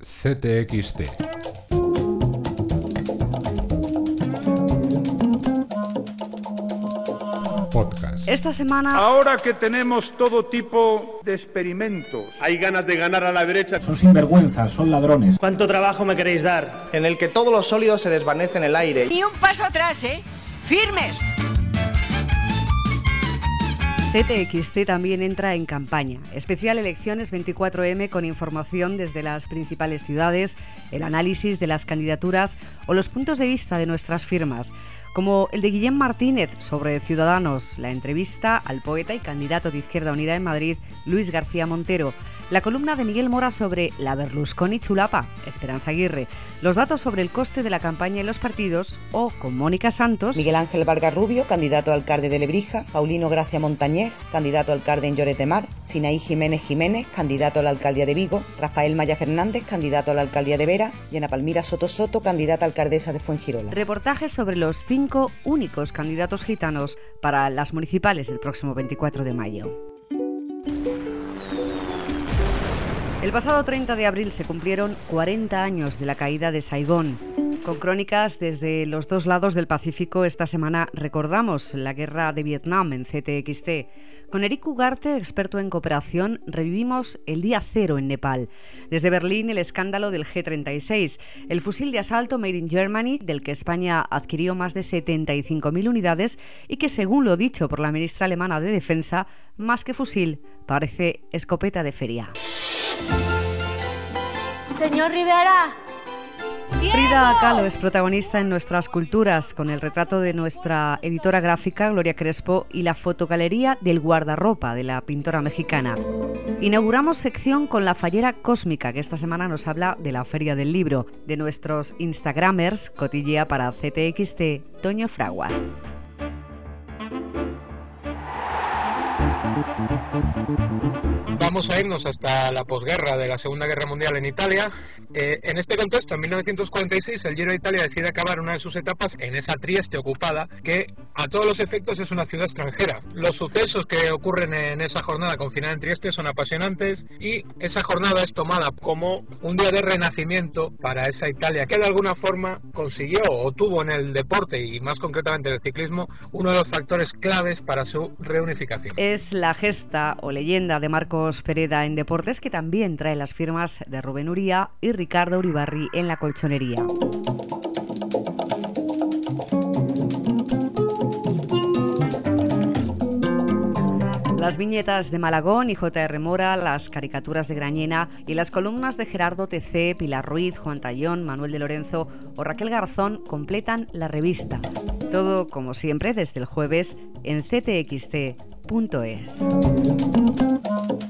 CTXT. Podcast. Esta semana Ahora que tenemos todo tipo de experimentos, Hay ganas de ganar a la derecha. Son sinvergüenzas, son ladrones. ¿Cuánto trabajo me queréis dar? en el que todos los sólidos se desvanecen en el aire. Ni un paso atrás, ¿eh? ¡Firmes! CTXT también entra en campaña. Especial Elecciones 24M con información desde las principales ciudades, el análisis de las candidaturas o los puntos de vista de nuestras firmas, como el de Guillem Martínez sobre Ciudadanos, la entrevista al poeta y candidato de Izquierda Unida en Madrid, Luis García Montero, la columna de Miguel Mora sobre la Berlusconi chulapa, Esperanza Aguirre, los datos sobre el coste de la campaña en los partidos o con Mónica Santos. Miguel Ángel Vargas Rubio, candidato a alcalde de Lebrija, Paulino Gracia Montañés, candidato a alcalde en Lloret de Mar, Sinaí Jiménez Jiménez, candidato a la alcaldía de Vigo, Rafael Maya Fernández, candidato a la alcaldía de Vera, y Ana Palmira Soto Soto, candidata a alcaldesa de Fuengirola. Reportajes sobre los cinco únicos candidatos gitanos para las municipales del próximo 24 de mayo. El pasado 30 de abril se cumplieron 40 años de la caída de Saigón. Con crónicas desde los dos lados del Pacífico, esta semana recordamos la guerra de Vietnam en CTXT. Con Eric Ugarte, experto en cooperación, revivimos el día cero en Nepal. Desde Berlín, el escándalo del G-36, el fusil de asalto Made in Germany, del que España adquirió más de 75.000 unidades y que, según lo dicho por la ministra alemana de Defensa, más que fusil, parece escopeta de feria. Señor Rivera. Frida Kahlo es protagonista en nuestras culturas con el retrato de nuestra editora gráfica Gloria Crespo y la fotogalería del guardarropa de la pintora mexicana. Inauguramos sección con la fallera cósmica que esta semana nos habla de la Feria del Libro, de nuestros Instagramers, cotillea para CTXT, Toño Fraguas. Vamos a irnos hasta la posguerra de la Segunda Guerra Mundial en Italia. Eh, en este contexto, en 1946, el Giro de Italia decide acabar una de sus etapas en esa Trieste ocupada, que a todos los efectos es una ciudad extranjera. Los sucesos que ocurren en esa jornada confinada en Trieste son apasionantes y esa jornada es tomada como un día de renacimiento para esa Italia que de alguna forma consiguió o tuvo en el deporte y más concretamente en el ciclismo uno de los factores claves para su reunificación. Gesta o leyenda de Marcos Pereda en deportes que también trae las firmas de Rubén Uría y Ricardo Uribarri en la colchonería. Las viñetas de Malagón y J.R. Mora, las caricaturas de Grañena y las columnas de Gerardo TC, Pilar Ruiz, Juan Tallón, Manuel de Lorenzo o Raquel Garzón completan la revista. Todo, como siempre, desde el jueves en radiomaría.es.